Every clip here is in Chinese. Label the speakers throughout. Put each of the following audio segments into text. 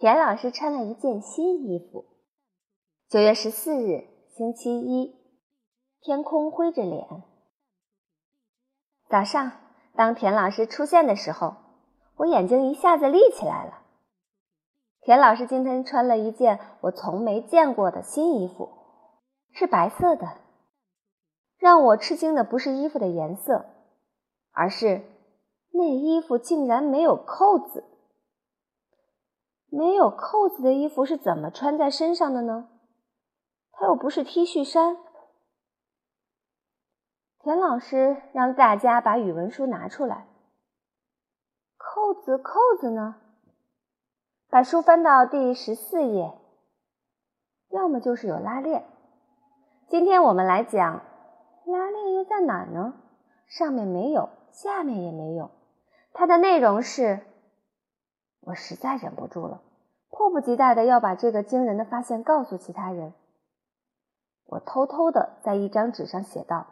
Speaker 1: 田老师穿了一件新衣服。九月十四日，星期一，天空灰着脸。早上，当田老师出现的时候，我眼睛一下子立起来了。田老师今天穿了一件我从没见过的新衣服，是白色的。让我吃惊的不是衣服的颜色，而是那衣服竟然没有扣子。没有扣子的衣服是怎么穿在身上的呢？它又不是 T 恤衫。田老师让大家把语文书拿出来。扣子，扣子呢？把书翻到第十四页。要么就是有拉链。今天我们来讲，拉链又在哪儿呢？上面没有，下面也没有。它的内容是。我实在忍不住了，迫不及待的要把这个惊人的发现告诉其他人。我偷偷的在一张纸上写道：“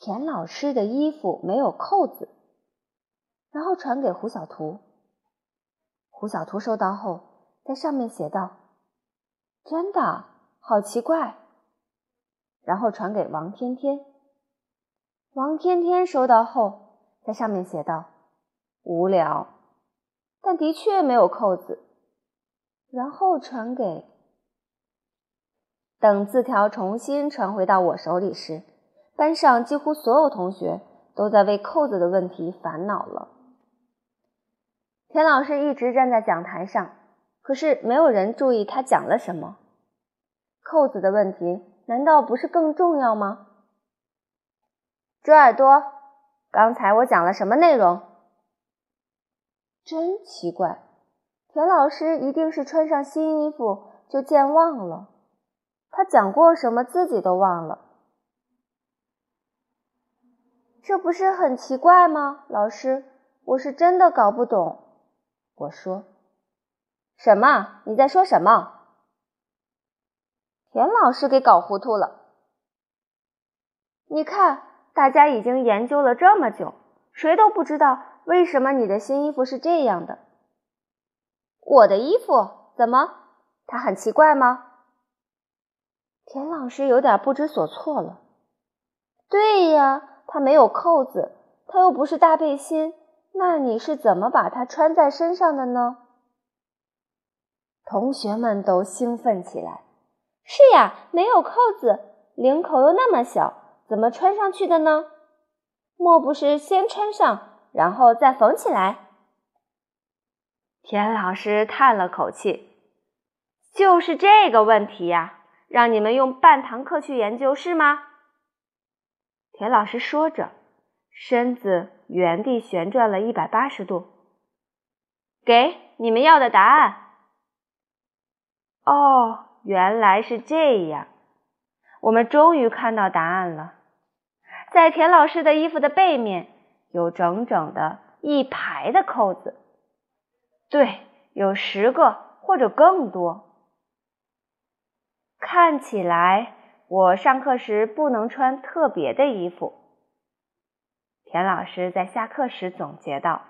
Speaker 1: 田老师的衣服没有扣子。”然后传给胡小图。胡小图收到后，在上面写道：“真的，好奇怪。”然后传给王天天。王天天收到后，在上面写道：“无聊。”但的确没有扣子，然后传给。等字条重新传回到我手里时，班上几乎所有同学都在为扣子的问题烦恼了。田老师一直站在讲台上，可是没有人注意他讲了什么。扣子的问题难道不是更重要吗？遮耳朵，刚才我讲了什么内容？真奇怪，田老师一定是穿上新衣服就健忘了。他讲过什么自己都忘了，这不是很奇怪吗？老师，我是真的搞不懂。我说，什么？你在说什么？田老师给搞糊涂了。你看，大家已经研究了这么久，谁都不知道。为什么你的新衣服是这样的？我的衣服怎么？它很奇怪吗？田老师有点不知所措了。对呀，它没有扣子，它又不是大背心，那你是怎么把它穿在身上的呢？同学们都兴奋起来。是呀，没有扣子，领口又那么小，怎么穿上去的呢？莫不是先穿上？然后再缝起来。田老师叹了口气：“就是这个问题呀，让你们用半堂课去研究是吗？”田老师说着，身子原地旋转了一百八十度。给你们要的答案。哦，原来是这样。我们终于看到答案了，在田老师的衣服的背面。有整整的一排的扣子，对，有十个或者更多。看起来我上课时不能穿特别的衣服。田老师在下课时总结道：“